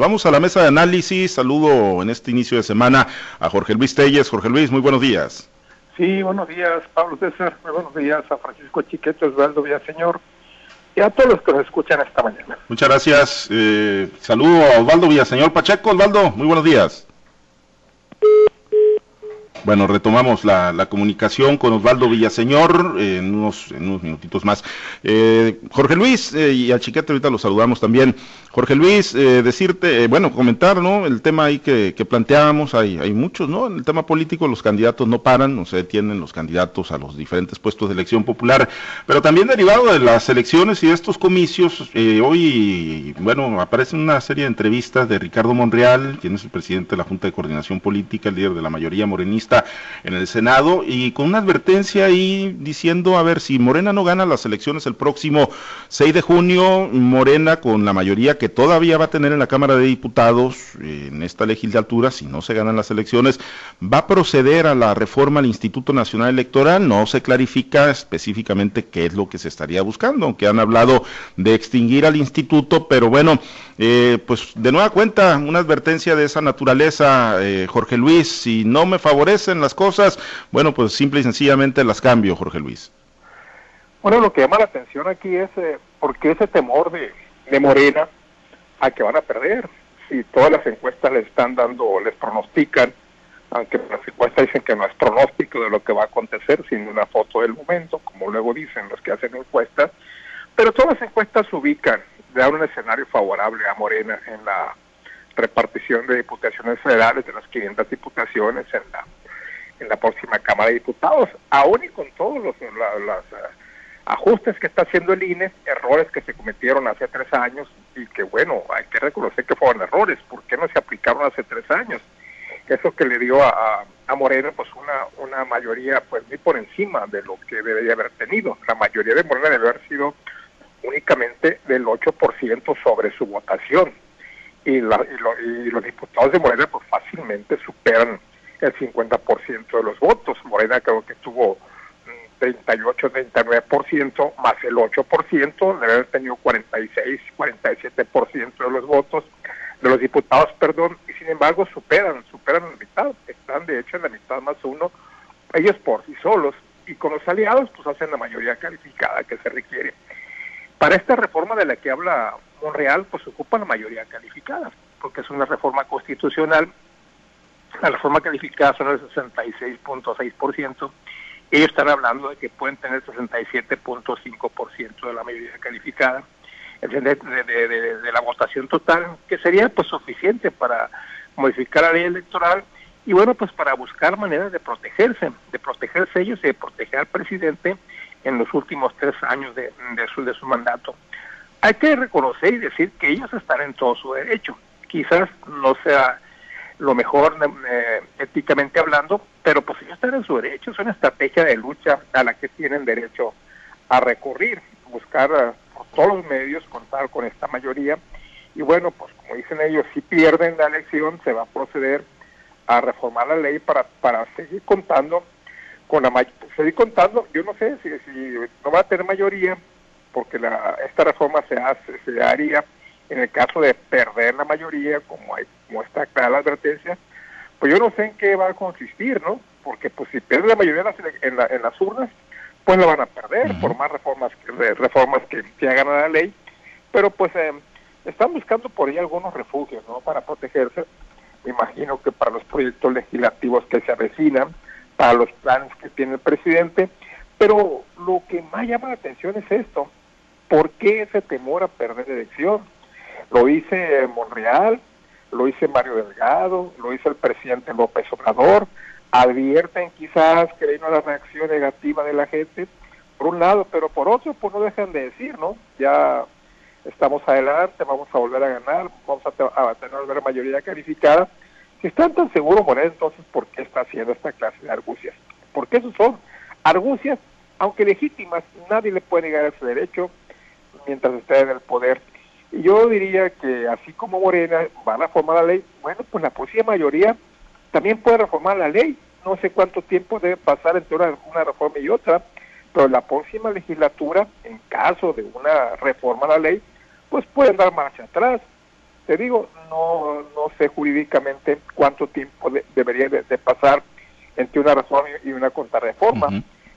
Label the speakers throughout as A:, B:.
A: Vamos a la mesa de análisis. Saludo en este inicio de semana a Jorge Luis Telles. Jorge Luis, muy buenos días.
B: Sí, buenos días, Pablo César. Muy buenos días a Francisco Chiquete, Osvaldo Villaseñor y a todos los que nos escuchan esta mañana.
A: Muchas gracias. Eh, saludo a Osvaldo Villaseñor Pacheco. Osvaldo, muy buenos días. Bueno, retomamos la, comunicación con Osvaldo Villaseñor en unos, en minutitos más. Eh, Jorge Luis eh, y a Chiquete ahorita los saludamos también. Jorge Luis, eh, decirte, bueno, comentar, ¿no? El tema ahí que, planteábamos, hay, hay muchos, ¿no? En el tema político los candidatos no paran, no se detienen los candidatos a los diferentes puestos de elección popular, pero también derivado de las elecciones y de estos comicios, hoy, bueno, aparece una serie de entrevistas de Ricardo Monreal, quien es el presidente de la Junta de Coordinación Política, el líder de la mayoría morenista, en el Senado y con una advertencia ahí diciendo, a ver, si Morena no gana las elecciones el próximo 6 de junio, Morena con la mayoría que todavía va a tener en la Cámara de Diputados en esta legislatura, si no se ganan las elecciones, va a proceder a la reforma al Instituto Nacional Electoral, no se clarifica específicamente qué es lo que se estaría buscando, aunque han hablado de extinguir al instituto, pero bueno, eh, pues de nueva cuenta, una advertencia de esa naturaleza, eh, Jorge Luis, si no me favorece, en las cosas, bueno, pues simple y sencillamente las cambio, Jorge Luis.
B: Bueno, lo que llama la atención aquí es eh, por qué ese temor de, de Morena a que van a perder. Si todas las encuestas les están dando, les pronostican, aunque las encuestas dicen que no es pronóstico de lo que va a acontecer, sino una foto del momento, como luego dicen los que hacen encuestas, pero todas las encuestas ubican, dan un escenario favorable a Morena en la repartición de diputaciones federales, de las 500 diputaciones en la en la próxima Cámara de Diputados, aún y con todos los, eh, ajustes que está haciendo el INE, errores que se cometieron hace tres años y que bueno, hay que reconocer que fueron errores, ¿por qué no se aplicaron hace tres años? Eso que le dio a, a Morena pues una, una mayoría pues muy por encima de lo que debería haber tenido. La mayoría de Morena debe haber sido únicamente del 8% sobre su votación. Y, la, y, y, los diputados de Morena pues fácilmente superan el 50% de los votos. Morena creo que tuvo 38, 39%, más el 8%, debe haber tenido 46, 47% de los votos, de los diputados, perdón, y sin embargo superan, superan la mitad, están de hecho en la mitad más uno, ellos por sí solos, y con los aliados pues hacen la mayoría calificada que se requiere. Para esta reforma de la que habla Monreal, pues ocupa la mayoría calificada, porque es una reforma constitucional la reforma calificada son el 66.6%, ellos están hablando de que pueden tener 67.5% de la mayoría calificada de, de, la votación total, que sería pues suficiente para modificar la ley electoral y bueno, pues para buscar maneras de protegerse, de protegerse ellos y de proteger al presidente en los últimos tres años de, su, de su mandato. Hay que reconocer y decir que ellos están en todo su derecho. Quizás no sea lo mejor eh, éticamente hablando, pero pues ellos están en su derecho, es una estrategia de lucha a la que tienen derecho a recurrir, buscar eh, por todos los medios contar con esta mayoría. Y bueno, pues como dicen ellos, si pierden la elección se va a proceder a reformar la ley para, para seguir contando con la seguir contando, yo no sé si, si no va a tener mayoría, porque la, esta reforma se hace, se haría en el caso de perder la mayoría, como, hay, como está clara la advertencia, pues yo no sé en qué va a consistir, ¿no? Porque pues si pierde la mayoría en, en, las urnas, pues la van a perder por más reformas que, reformas que, que, hagan a la ley, pero pues eh, están buscando por ahí algunos refugios, ¿no? Para protegerse, me imagino que para los proyectos legislativos que se avecinan, para los planes que tiene el presidente, pero lo que más llama la atención es esto, ¿por qué ese temor a perder elección? Lo hice Monreal, lo hice Mario Delgado, lo hizo el presidente López Obrador. Advierten quizás que hay una reacción negativa de la gente, por un lado, pero por otro, pues no dejan de decir, ¿no? Ya estamos adelante, vamos a volver a ganar, vamos a, a tener una mayoría calificada. Si están tan seguros, Moreno, entonces, ¿por qué está haciendo esta clase de argucias? Porque esos son argucias, aunque legítimas, nadie le puede negar ese derecho mientras esté en el poder yo diría que así como Morena va a reformar la ley, bueno, pues la próxima mayoría también puede reformar la ley. No sé cuánto tiempo debe pasar entre una, una reforma y otra, pero la próxima legislatura, en caso de una reforma a la ley, pues pueden dar marcha atrás. te digo, no, no sé jurídicamente cuánto tiempo debería de, pasar entre una razón y una contrarreforma,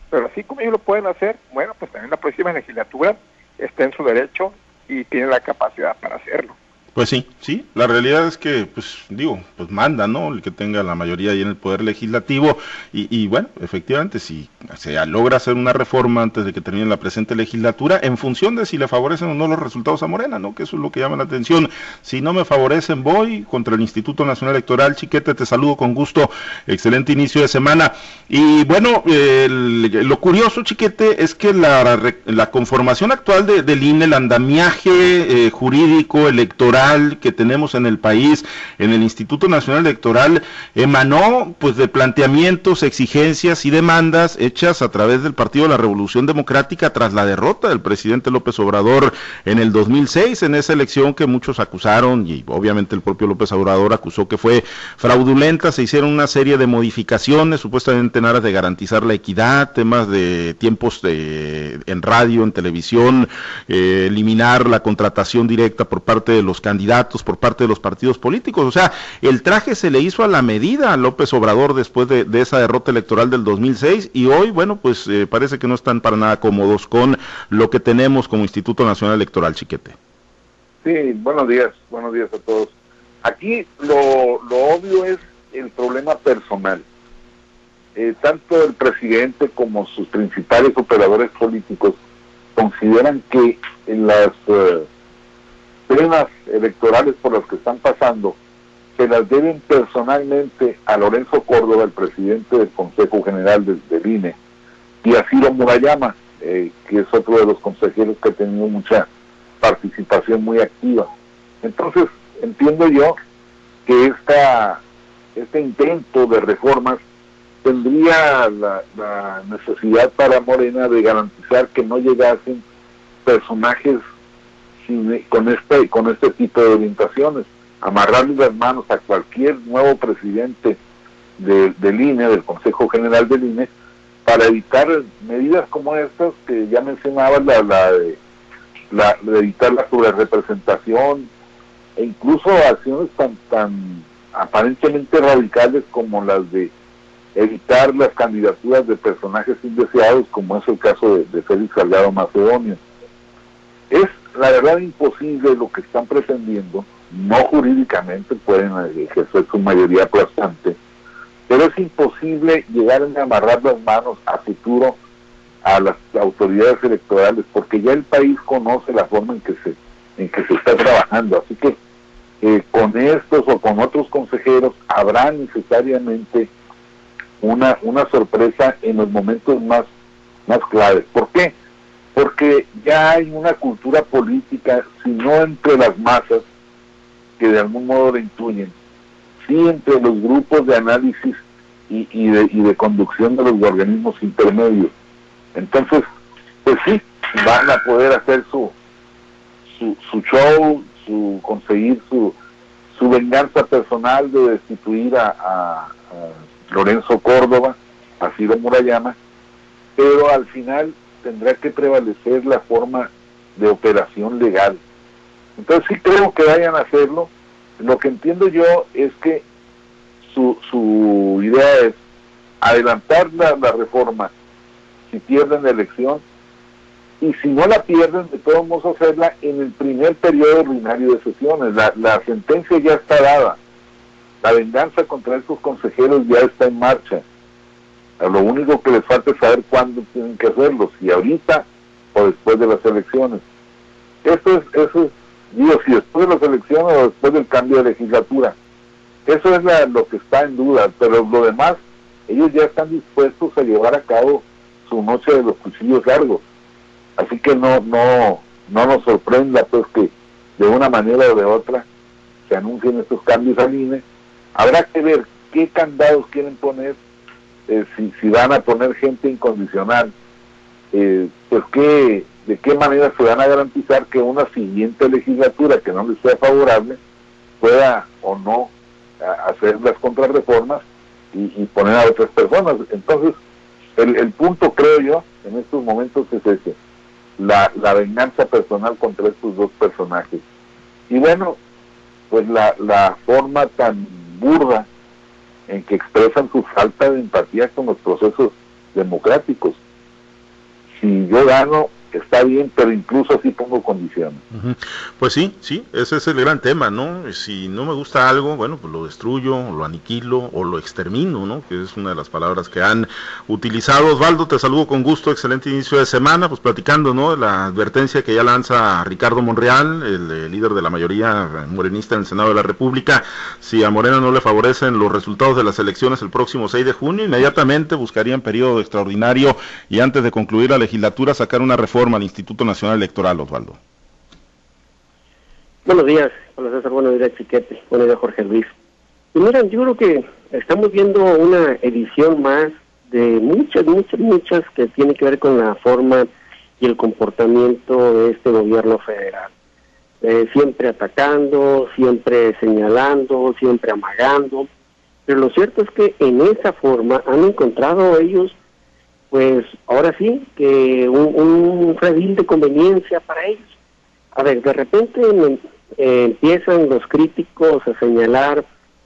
B: pero así como ellos lo pueden hacer, bueno, pues también la próxima legislatura está en su derecho y tiene la capacidad para hacerlo.
A: Pues sí, sí, la realidad es que, pues digo, pues manda, ¿no? El que tenga la mayoría ahí en el Poder Legislativo y, bueno, efectivamente, si se logra hacer una reforma antes de que termine la presente legislatura, en función de si le favorecen o no los resultados a Morena, ¿no? Que eso es lo que llama la atención. Si no me favorecen, voy contra el Instituto Nacional Electoral. Chiquete, te saludo con gusto. Excelente inicio de semana. Y bueno, lo curioso, Chiquete, es que la, la conformación actual de, del INE, el andamiaje eh, jurídico, electoral, que tenemos en el país, en el Instituto Nacional Electoral, emanó pues de planteamientos, exigencias y demandas hechas a través del Partido de la Revolución Democrática tras la derrota del presidente López Obrador en el 2006, en esa elección que muchos acusaron y obviamente el propio López Obrador acusó que fue fraudulenta, se hicieron una serie de modificaciones supuestamente en aras de garantizar la equidad, temas de tiempos de, en radio, en televisión, eh, eliminar la contratación directa por parte de los candidatos candidatos por parte de los partidos políticos. O sea, el traje se le hizo a la medida a López Obrador después de, esa derrota electoral del 2006 y hoy, bueno, pues eh, parece que no están para nada cómodos con lo que tenemos como Instituto Nacional Electoral, Chiquete.
C: Sí, buenos días, buenos días a todos. Aquí lo, obvio es el problema personal. Eh, tanto el presidente como sus principales operadores políticos consideran que las eh, penas electorales por las que están pasando se las deben personalmente a Lorenzo Córdoba, el presidente del Consejo General del, INE, y a Ciro Murayama, eh, que es otro de los consejeros que ha tenido mucha participación muy activa. Entonces, entiendo yo que esta, este intento de reformas tendría la necesidad para Morena de garantizar que no llegasen personajes con este con este tipo de orientaciones amarrarle las manos a cualquier nuevo presidente del INE del Consejo General del INE para evitar medidas como estas que ya mencionaba la, la, de, de evitar la representación e incluso acciones tan tan aparentemente radicales como las de evitar las candidaturas de personajes indeseados como es el caso de, de Félix Salgado Macedonio. Es la verdad imposible lo que están pretendiendo, no jurídicamente pueden ejercer su mayoría aplastante, pero es imposible llegar a amarrar las manos a futuro a las autoridades electorales porque ya el país conoce la forma en que se en que se está trabajando. Así que eh, con estos o con otros consejeros habrá necesariamente una una sorpresa en los momentos más más claves. ¿por qué? Porque ya hay una cultura política, si no entre las masas, que de algún modo la intuyen, sí entre los grupos de análisis y, y, de, y de conducción de los organismos intermedios. Entonces, pues sí, van a poder hacer su, su, su show, su conseguir su, su venganza personal de destituir a, a, Lorenzo Córdoba, a Ciro Murayama, pero al final tendrá que prevalecer la forma de operación legal. Entonces sí creo que vayan a hacerlo. Lo que entiendo yo es que su, su idea es adelantar la, reforma si pierden la elección y si no la pierden, de todos modos hacerla en el primer periodo ordinario de sesiones. La, la sentencia ya está dada. La venganza contra estos consejeros ya está en marcha. Lo único que les falta es saber cuándo tienen que hacerlo, si ahorita o después de las elecciones. Eso es, eso es, digo, si después de las elecciones o después del cambio de legislatura. Eso es lo que está en duda, pero lo demás, ellos ya están dispuestos a llevar a cabo su noche de los cuchillos largos. Así que no, no, no nos sorprenda pues que de una manera o de otra se anuncien estos cambios al INE. Habrá que ver qué candados quieren poner eh, si, van a poner gente incondicional, eh, pues que, de qué manera se van a garantizar que una siguiente legislatura que no les sea favorable pueda o no hacer las contrarreformas y, y, poner a otras personas. Entonces, el, el punto creo yo en estos momentos es ese, la, la venganza personal contra estos dos personajes. Y bueno, pues la, la forma tan burda en que expresan su falta de empatía con los procesos democráticos. Si yo gano, está bien, pero incluso así pongo condiciones.
A: Pues sí, sí, ese es el gran tema, ¿no? Si no me gusta algo, bueno, pues lo destruyo, lo aniquilo o lo extermino, ¿no? Que es una de las palabras que han utilizado. Osvaldo, te saludo con gusto, excelente inicio de semana, pues platicando, ¿no? La advertencia que ya lanza Ricardo Monreal, el, líder de la mayoría morenista en el Senado de la República, si a Morena no le favorecen los resultados de las elecciones el próximo 6 de junio, inmediatamente buscarían periodo extraordinario y antes de concluir la legislatura sacar una reforma al Instituto Nacional Electoral, Osvaldo.
D: Buenos días, hola César, buenos días Chiquete, buenos días Jorge Luis. Y miren, yo creo que estamos viendo una edición más de muchas, muchas, muchas que tiene que ver con la forma y el comportamiento de este gobierno federal. Eh, siempre atacando, siempre señalando, siempre amagando. Pero lo cierto es que en esa forma han encontrado ellos pues ahora sí, que un, un redil de conveniencia para ellos. A ver, de repente eh, empiezan los críticos a señalar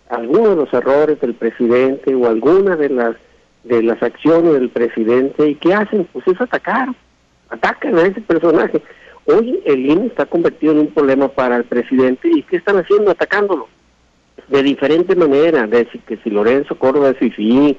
D: algunos de los errores del presidente o algunas de las de las acciones del presidente y qué hacen pues es atacar atacan a ese personaje. Hoy el INE está convertido en un problema para el presidente y qué están haciendo atacándolo. De diferente manera de que si Lorenzo Córdoba es FIFI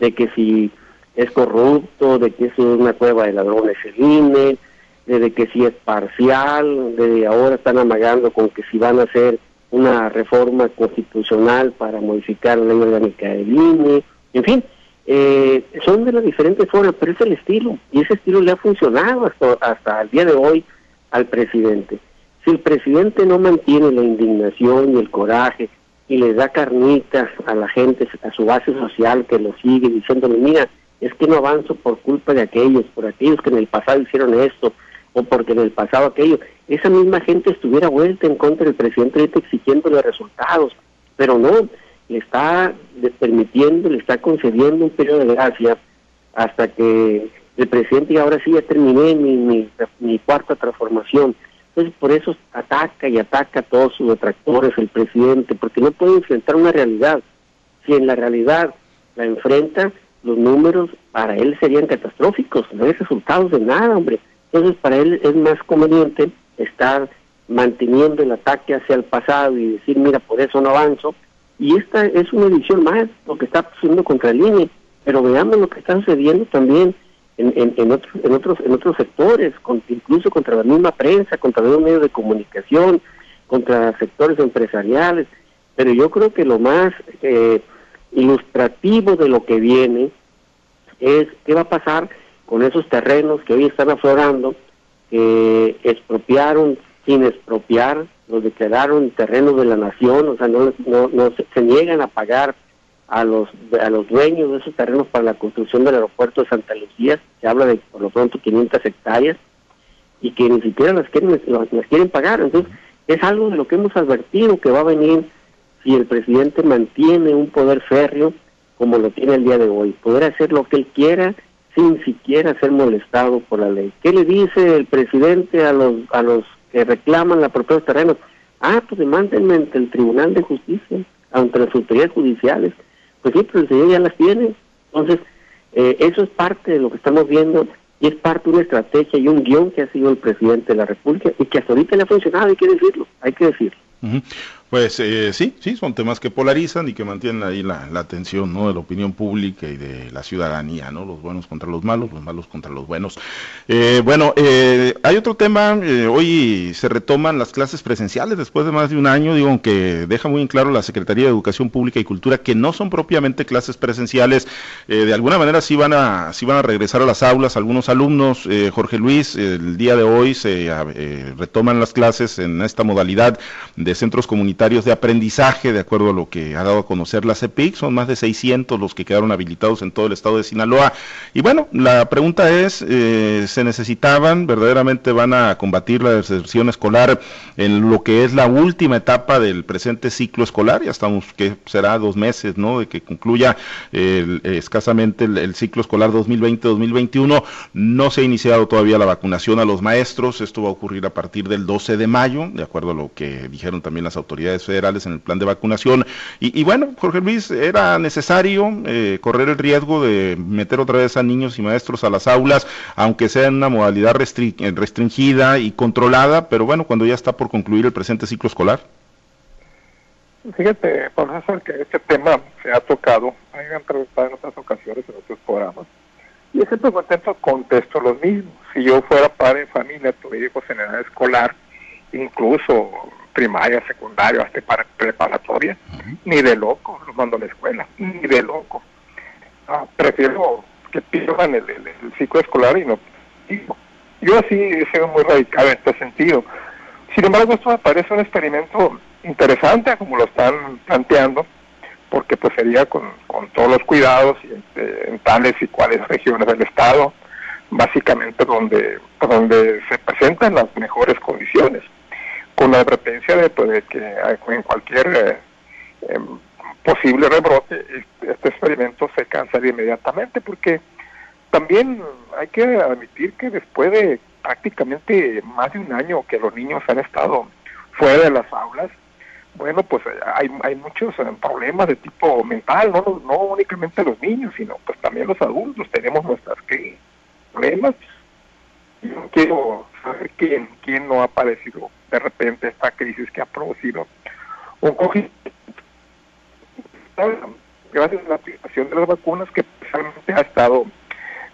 D: de que si es corrupto, de que es una cueva de ladrones el INE, de que si es parcial, de ahora están amagando con que si van a hacer una reforma constitucional para modificar la ley orgánica del INE, en fin, eh, son de las diferentes formas, pero es el estilo, y ese estilo le ha funcionado hasta, hasta el día de hoy al presidente. Si el presidente no mantiene la indignación y el coraje y le da carnitas a la gente, a su base social que lo sigue diciéndole, mira, es que no avanzo por culpa de aquellos, por aquellos que en el pasado hicieron esto, o porque en el pasado aquello. Esa misma gente estuviera vuelta en contra del presidente ahorita exigiéndole resultados, pero no, le está permitiendo, le está concediendo un periodo de gracia hasta que el presidente y ahora sí ya terminé mi, mi, cuarta transformación. Entonces por eso ataca y ataca a todos sus detractores el presidente, porque no puede enfrentar una realidad. Si en la realidad la enfrenta, los números para él serían catastróficos, no hay resultados de nada, hombre. Entonces para él es más conveniente estar manteniendo el ataque hacia el pasado y decir, mira, por eso no avanzo. Y esta es una edición más, lo que está sucediendo contra el INE, pero veamos lo que está sucediendo también en, en, otros, en, otros, en otros sectores, incluso contra la misma prensa, contra los medios de comunicación, contra sectores empresariales. Pero yo creo que lo más... Eh, ilustrativo de lo que viene es qué va a pasar con esos terrenos que hoy están aflorando, que expropiaron sin expropiar, los declararon terrenos de la nación, o sea, no, no, no se, niegan a pagar a los a los dueños de esos terrenos para la construcción del aeropuerto de Santa Lucía, se habla de por lo pronto 500 hectáreas, y que ni siquiera las quieren, las quieren pagar. Entonces, es algo de lo que hemos advertido que va a venir y el presidente mantiene un poder férreo como lo tiene el día de hoy, poder hacer lo que él quiera sin siquiera ser molestado por la ley. ¿Qué le dice el presidente a los a los que reclaman la propiedad de terrenos? Ah, pues demándenme ante el Tribunal de Justicia, ante las autoridades judiciales. Pues sí, pero el señor ya las tiene. Entonces, eh, eso es parte de lo que estamos viendo y es parte de una estrategia y un guion que ha sido el presidente de la República y que hasta ahorita le ha funcionado, hay que decirlo, hay que decirlo.
A: Pues eh, sí, sí, son temas que polarizan y que mantienen ahí la, atención ¿no? de la opinión pública y de la ciudadanía, ¿no? Los buenos contra los malos, los malos contra los buenos. Eh, bueno, eh, hay otro tema, hoy se retoman las clases presenciales después de más de un año, digo, aunque deja muy en claro la Secretaría de Educación Pública y Cultura que no son propiamente clases presenciales, de alguna manera sí van, a, sí van a regresar a las aulas algunos alumnos. Jorge Luis, el día de hoy se retoman las clases en esta modalidad de centros comunitarios de aprendizaje, de acuerdo a lo que ha dado a conocer la CEPIC. Son más de 600 los que quedaron habilitados en todo el estado de Sinaloa. Y bueno, la pregunta es, eh, ¿se necesitaban? ¿Verdaderamente van a combatir la deserción escolar en lo que es la última etapa del presente ciclo escolar? Ya estamos, que será dos meses, ¿no? De que concluya escasamente el, ciclo escolar 2020-2021. No se ha iniciado todavía la vacunación a los maestros. Esto va a ocurrir a partir del 12 de mayo, de acuerdo a lo que dijeron también las autoridades federales en el plan de vacunación. Y, bueno, Jorge Luis, era necesario eh, correr el riesgo de meter otra vez a niños y maestros a las aulas, aunque sea en una modalidad restringida y controlada, pero bueno, cuando ya está por concluir el presente ciclo escolar.
B: Fíjate, profesor, que este tema se ha tocado, hay entrevistado en otras ocasiones en otros programas, y siempre contento contesto lo mismo. Si yo fuera padre de familia, tuviera hijos en edad escolar, incluso primaria, secundaria, hasta para preparatoria, ni de loco los mando a la escuela, ni de loco. prefiero que pierdan el, ciclo escolar y no Yo así he sido muy radical en este sentido. Sin embargo, esto me parece un experimento interesante como lo están planteando, porque pues sería con, todos los cuidados y este, en, tales y cuales regiones del estado, básicamente donde, donde se presentan las mejores condiciones, con la advertencia de, pues, que en cualquier eh, em, posible rebrote este, este, experimento se cancela inmediatamente, porque también hay que admitir que después de prácticamente más de un año que los niños han estado fuera de las aulas, bueno, pues eh, hay, hay muchos eh, problemas de tipo mental, no, no únicamente los niños, sino pues también los adultos tenemos nuestras problemas. Yo quiero saber quién, quién no ha padecido de repente esta crisis que ha producido un cogimiento. Gracias a la aplicación de las vacunas que precisamente ha estado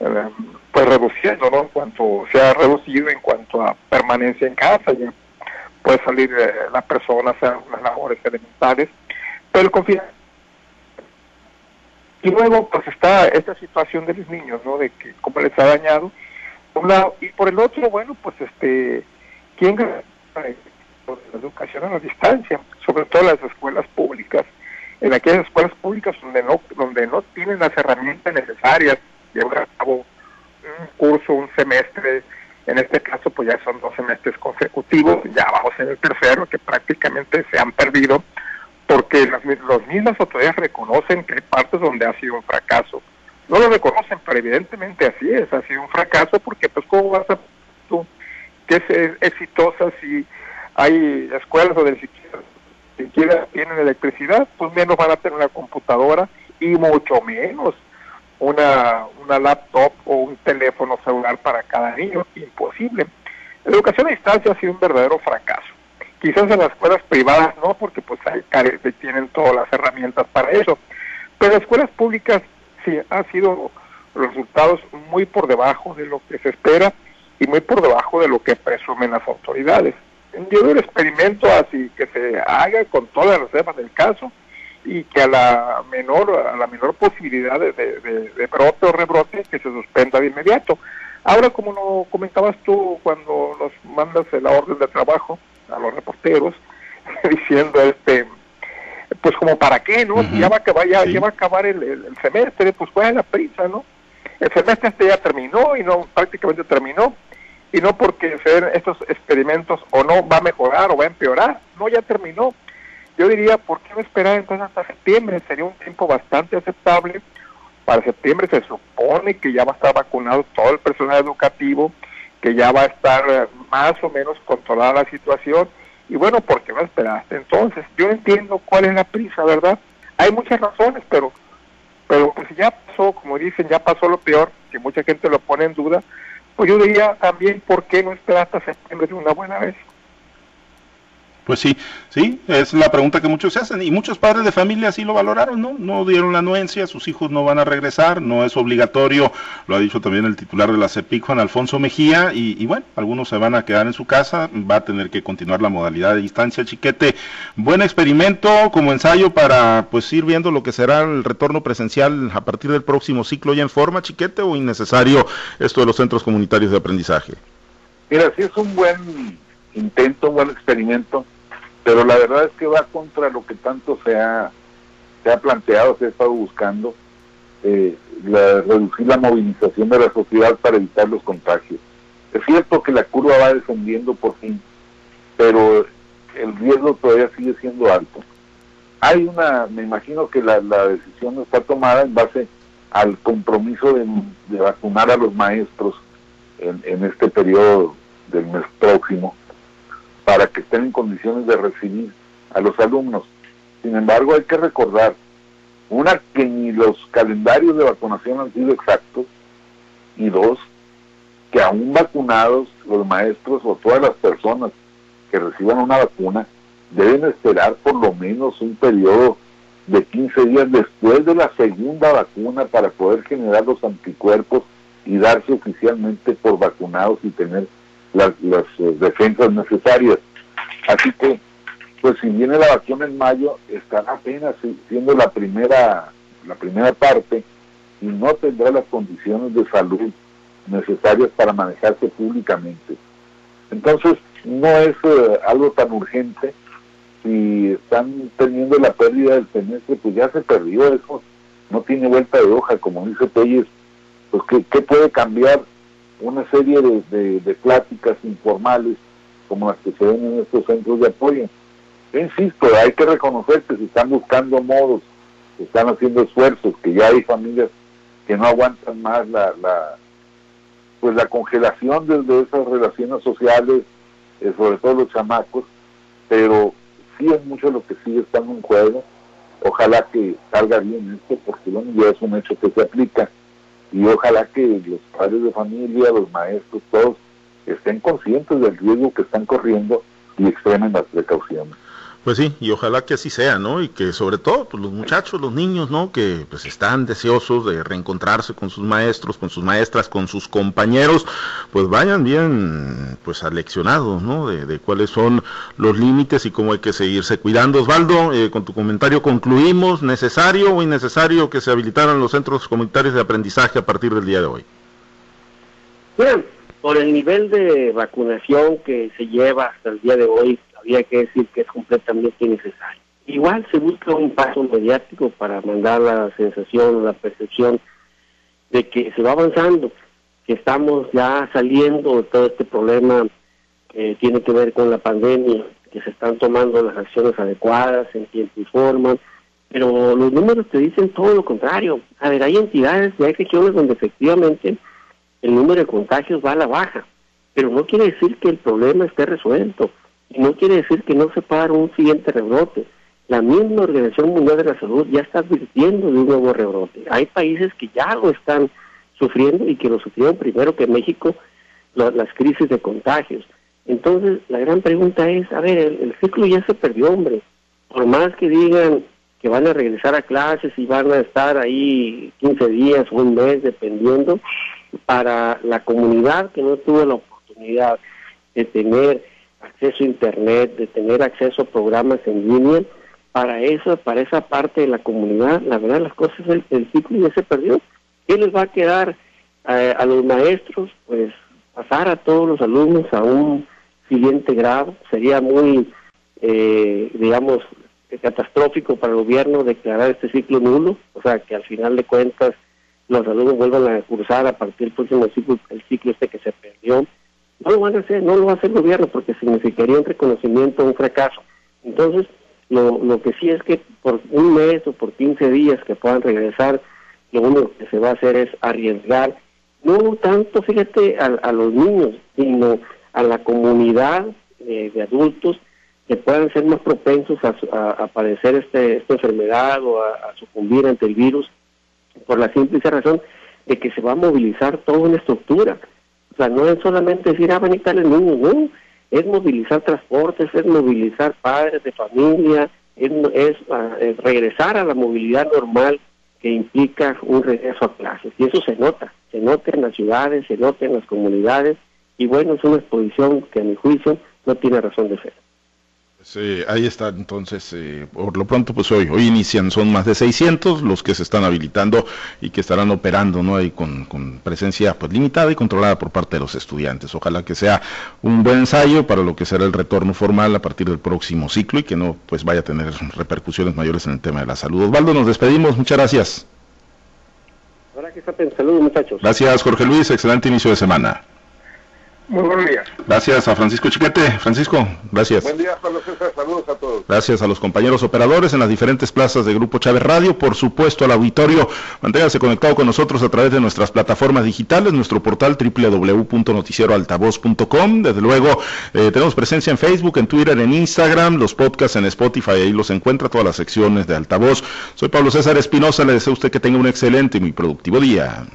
B: eh, pues reduciendo, ¿no? En cuanto se ha reducido en cuanto a permanencia en casa, ya puede salir eh, la persona hacer labores elementales, pero confía. Y luego, pues está esta situación de los niños, ¿no? De que cómo les ha dañado. Por un lado, y por el otro, bueno, pues este, ¿quién la educación a la distancia? Sobre todo las escuelas públicas. En aquellas escuelas públicas donde no, donde no tienen las herramientas necesarias, llevar a cabo un curso, un semestre en este caso, pues ya son dos semestres consecutivos, ya vamos en el tercero, que prácticamente se han perdido, porque las, los mismas autoridades reconocen que hay partes donde ha sido un fracaso. No lo reconocen, pero evidentemente así es, ha sido un fracaso, porque pues cómo vas a tú que es exitosa si hay escuelas donde ni siquiera tienen electricidad, pues menos van a tener una computadora y mucho menos una, una laptop o un teléfono celular para cada niño, imposible. La educación a distancia ha sido un verdadero fracaso. Quizás en las escuelas privadas no, porque pues hay, tienen todas las herramientas para eso. Pero las escuelas públicas sí han sido resultados muy por debajo de lo que se espera y muy por debajo de lo que presumen las autoridades. Yo el experimento así que se haga con todas las reservas del caso, y que a la menor a la menor posibilidad de, de, brote o rebrote que se suspenda de inmediato. Ahora, como lo comentabas tú cuando nos mandas la orden de trabajo a los reporteros, diciendo este pues como para qué, ¿no? ya va a acabar, ya, va a acabar el, semestre, pues fue a la prisa, ¿no? El semestre este ya terminó y no prácticamente terminó y no porque sean estos experimentos o no va a mejorar o va a empeorar, no ya terminó yo diría, ¿por qué no esperar entonces hasta septiembre? Sería un tiempo bastante aceptable. Para septiembre se supone que ya va a estar vacunado todo el personal educativo, que ya va a estar eh, más o menos controlada la situación. Y bueno, ¿por qué no esperar hasta entonces? Yo entiendo cuál es la prisa, ¿verdad? Hay muchas razones, pero pero pues ya pasó, como dicen, ya pasó lo peor, que mucha gente lo pone en duda, pues yo diría también, ¿por qué no esperar hasta septiembre de una buena vez?
A: Pues sí, sí, es la pregunta que muchos se hacen y muchos padres de familia así lo valoraron, ¿no? No dieron la anuencia, sus hijos no van a regresar, no es obligatorio, lo ha dicho también el titular de la CEPIC, Juan Alfonso Mejía, y, bueno, algunos se van a quedar en su casa, va a tener que continuar la modalidad de distancia, chiquete. Buen experimento como ensayo para pues ir viendo lo que será el retorno presencial a partir del próximo ciclo ya en forma, chiquete, o innecesario esto de los centros comunitarios de aprendizaje.
C: Mira, sí es un buen intento, un buen experimento pero la verdad es que va contra lo que tanto se ha, se ha planteado, se ha estado buscando, eh, reducir la movilización de la sociedad para evitar los contagios. Es cierto que la curva va descendiendo por fin, pero el riesgo todavía sigue siendo alto. Hay una, me imagino que la, decisión está tomada en base al compromiso de, vacunar a los maestros en, en este periodo del mes próximo para que estén en condiciones de recibir a los alumnos. Sin embargo, hay que recordar, una, que ni los calendarios de vacunación han sido exactos, y dos, que aún vacunados los maestros o todas las personas que reciban una vacuna deben esperar por lo menos un periodo de 15 días después de la segunda vacuna para poder generar los anticuerpos y darse oficialmente por vacunados y tener las, eh, defensas necesarias. Así que, pues si viene la vacuna en mayo, estará apenas siendo la primera, la primera parte y no tendrá las condiciones de salud necesarias para manejarse públicamente. Entonces, no es eh, algo tan urgente. Si están teniendo la pérdida del semestre, pues ya se perdió eso. No tiene vuelta de hoja, como dice Pérez. Pues, ¿qué, puede cambiar una serie de, de, pláticas informales como las que se ven en estos centros de apoyo? insisto, hay que reconocer que se están buscando modos, se están haciendo esfuerzos, que ya hay familias que no aguantan más la, la pues la congelación de, esas relaciones sociales, eh, sobre todo los chamacos, pero sí es mucho lo que sigue estando en juego. Ojalá que salga bien esto, porque bueno, ya es un hecho que se aplica, y ojalá que los padres de familia, los maestros, todos estén conscientes del riesgo que están corriendo y extremen las precauciones.
A: Pues sí, y ojalá que así sea, ¿no? Y que sobre todo pues, los muchachos, los niños, ¿no? Que pues están deseosos de reencontrarse con sus maestros, con sus maestras, con sus compañeros, pues vayan bien pues aleccionados, ¿no? De, cuáles son los límites y cómo hay que seguirse cuidando. Osvaldo, eh, con tu comentario concluimos, ¿necesario o innecesario que se habilitaran los centros comunitarios de aprendizaje a partir del día de hoy?
D: Bien, por el nivel de vacunación que se lleva hasta el día de hoy, había que decir que es completamente innecesario. Igual se busca un paso mediático para mandar la sensación, la percepción de que se va avanzando, que estamos ya saliendo de todo este problema que tiene que ver con la pandemia, que se están tomando las acciones adecuadas en tiempo y forma, pero los números te dicen todo lo contrario. A ver, hay entidades y hay regiones donde efectivamente el número de contagios va a la baja, pero no quiere decir que el problema esté resuelto no quiere decir que no se dar un siguiente rebrote. La misma Organización Mundial de la Salud ya está advirtiendo de un nuevo rebrote. Hay países que ya lo están sufriendo y que lo sufrieron primero que México las crisis de contagios. Entonces, la gran pregunta es, a ver, el, ciclo ya se perdió, hombre. Por más que digan que van a regresar a clases y van a estar ahí 15 días o un mes, dependiendo, para la comunidad que no tuvo la oportunidad de tener acceso a internet, de tener acceso a programas en línea, para eso, para esa parte de la comunidad, la verdad las cosas, el, el ciclo ya se perdió. ¿Qué les va a quedar eh, a los maestros? Pues pasar a todos los alumnos a un siguiente grado. Sería muy, eh, digamos, catastrófico para el gobierno declarar este ciclo nulo, o sea, que al final de cuentas los alumnos vuelvan a cursar a partir del próximo ciclo, el ciclo este que se perdió no lo van a hacer, no lo va a hacer el gobierno porque significaría un reconocimiento, un fracaso. Entonces, lo, lo que sí es que por un mes o por 15 días que puedan regresar, lo único que se va a hacer es arriesgar, no tanto, fíjate, a, los niños, sino a la comunidad de adultos que puedan ser más propensos a, padecer este, esta enfermedad o a, sucumbir ante el virus, por la simple razón de que se va a movilizar toda una estructura. O sea, no es solamente decir, ah, van a estar el niño, no. Es movilizar transportes, es movilizar padres de familia, es, ah, es, regresar a la movilidad normal que implica un regreso a clases. Y eso se nota, se nota en las ciudades, se nota en las comunidades, y bueno, es una exposición que a mi juicio no tiene razón de ser.
A: Sí, ahí está, entonces, eh, por lo pronto, pues hoy, hoy inician, son más de 600 los que se están habilitando y que estarán operando, ¿no? Ahí con, con, presencia, pues, limitada y controlada por parte de los estudiantes. Ojalá que sea un buen ensayo para lo que será el retorno formal a partir del próximo ciclo y que no, pues, vaya a tener repercusiones mayores en el tema de la salud. Osvaldo, nos despedimos, muchas gracias.
D: Ahora que está, saludos, muchachos.
A: Gracias, Jorge Luis, excelente inicio de semana.
B: Muy buenos días.
A: Gracias a Francisco Chiquete. Francisco, gracias.
C: Buen día, Pablo César. Saludos a todos.
A: Gracias a los compañeros operadores en las diferentes plazas de Grupo Chávez Radio, por supuesto al auditorio. Manténgase conectado con nosotros a través de nuestras plataformas digitales, nuestro portal www.noticieroaltavoz.com. Desde luego, eh, tenemos presencia en Facebook, en Twitter, en Instagram, los podcasts en Spotify, ahí los encuentra todas las secciones de Altavoz. Soy Pablo César Espinosa, le deseo a usted que tenga un excelente y muy productivo día.